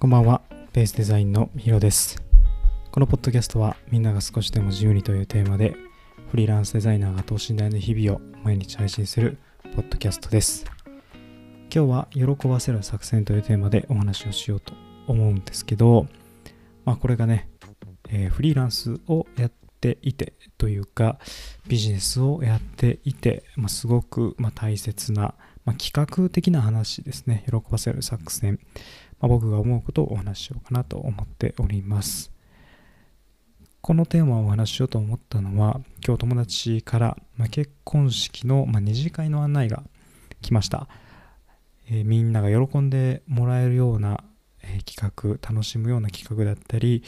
こんばんは、ベースデザインのヒロです。このポッドキャストはみんなが少しでも自由にというテーマでフリーランスデザイナーが等身大の日々を毎日配信するポッドキャストです。今日は喜ばせる作戦というテーマでお話をしようと思うんですけど、まあこれがね、えーフリーランスをやっていてというかビジネスをやっていて、まあ、すごくま大切な、まあ、企画的な話ですね。喜ばせる作戦。まあ、僕が思うことをお話ししようかなと思っております。このテーマをお話ししようと思ったのは、今日友達から、まあ、結婚式の、まあ、二次会の案内が来ました、えーみんなが喜んでもらえるような、えー企画、楽しむような企画だったり、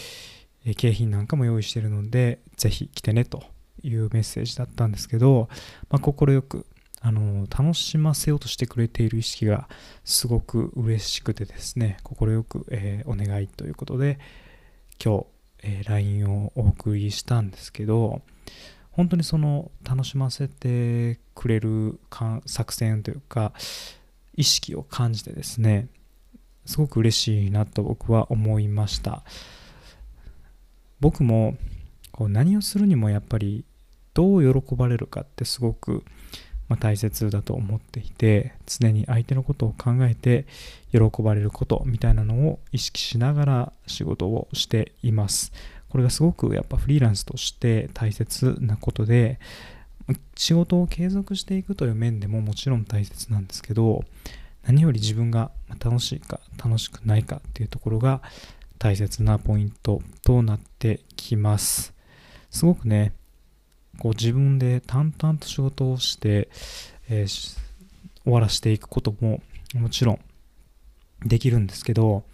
えー景品なんかも用意してるので、ぜひ来てねというメッセージだったんですけど、快まあ、快くあの楽しませようとしてくれている意識がすごく嬉しくてですね、快く、えーお願いということで、今日、えー LINE をお送りしたんですけど、本当にその楽しませてくれるか作戦というか、意識を感じてですね、すごく嬉しいなと僕は思いました。僕もこう何をするにもやっぱりどう喜ばれるかってすごくまあ、大切だと思っていて常に相手のことを考えて喜ばれることみたいなのを意識しながら仕事をしています。これがすごくやっぱフリーランスとして大切なことで仕事を継続していくという面でももちろん大切なんですけど何より自分が楽しいか楽しくないかっていうところが大切なポイントとなってきます。すごくねこう自分で淡々と仕事をして、えー終わらしていくことももちろんできるんですけど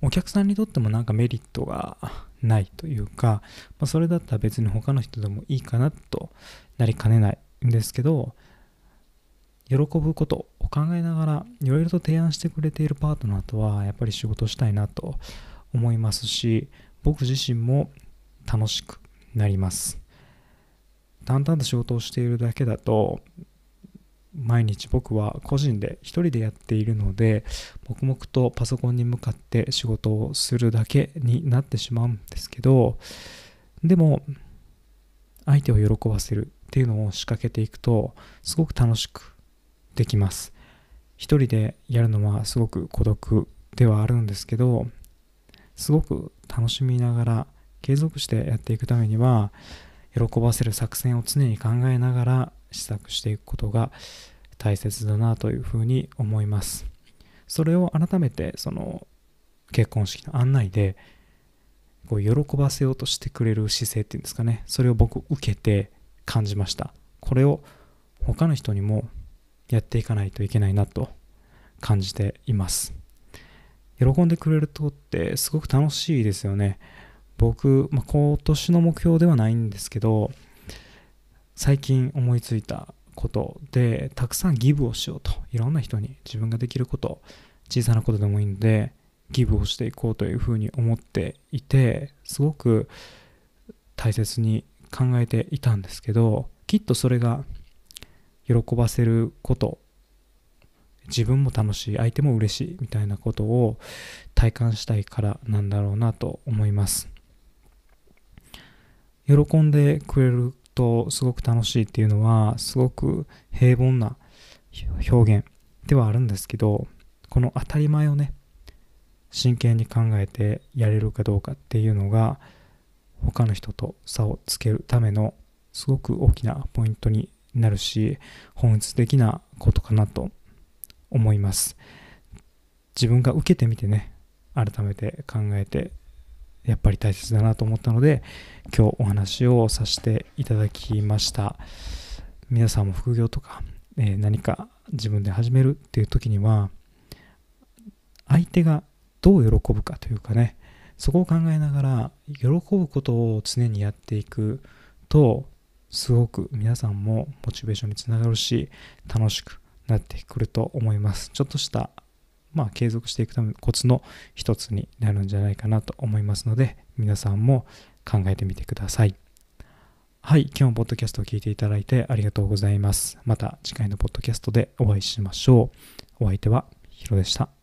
お客さんにとってもなんかメリットがないというか、まあ、それだったら別に他の人でもいいかなとなりかねないんですけど喜ぶことを考えながらいろいろと提案してくれているパートナーとはやっぱり仕事したいなと思いますし僕自身も楽しくなります。淡々と仕事をしているだけだと毎日僕は個人で一人でやっているので黙々とパソコンに向かって仕事をするだけになってしまうんですけどでも相手を喜ばせるっていうのを仕掛けていくとすごく楽しくできます。一人でやるのはすごく孤独ではあるんですけどすごく楽しみながら継続してやっていくためには喜ばせる作戦を常に考えながら試作していくことが大切だなというふうに思います。それを改めてその結婚式の案内でこう喜ばせようとしてくれる姿勢っていうんですかね。それを僕受けて感じました。これを他の人にもやっていかないといけないなと感じています。喜んでくれるとってすごく楽しいですよね。僕、まあ、今年の目標ではないんですけど最近思いついたことでたくさんギブをしようといろんな人に自分ができること小さなことでもいいのでギブをしていこうというふうに思っていてすごく大切に考えていたんですけどきっとそれが喜ばせること自分も楽しい相手も嬉しいみたいなことを体感したいからなんだろうなと思います。喜んでくれるとすごく楽しいっていうのはすごく平凡な表現ではあるんですけどこの当たり前をね真剣に考えてやれるかどうかっていうのが他の人と差をつけるためのすごく大きなポイントになるし本質的なことかなと思います。自分が受けてみてね改めて考えてやっぱり大切だなと思ったので今日お話をさせていただきました。皆さんも副業とか、えー何か自分で始めるっていう時には相手がどう喜ぶかというかねそこを考えながら喜ぶことを常にやっていくとすごく皆さんもモチベーションにつながるし楽しくなってくると思います。ちょっとしたまあ継続していくためのコツの一つになるんじゃないかなと思いますので皆さんも考えてみてください。はい今日もポッドキャストを聞いていただいてありがとうございます。また次回のポッドキャストでお会いしましょう。お相手はヒロでした。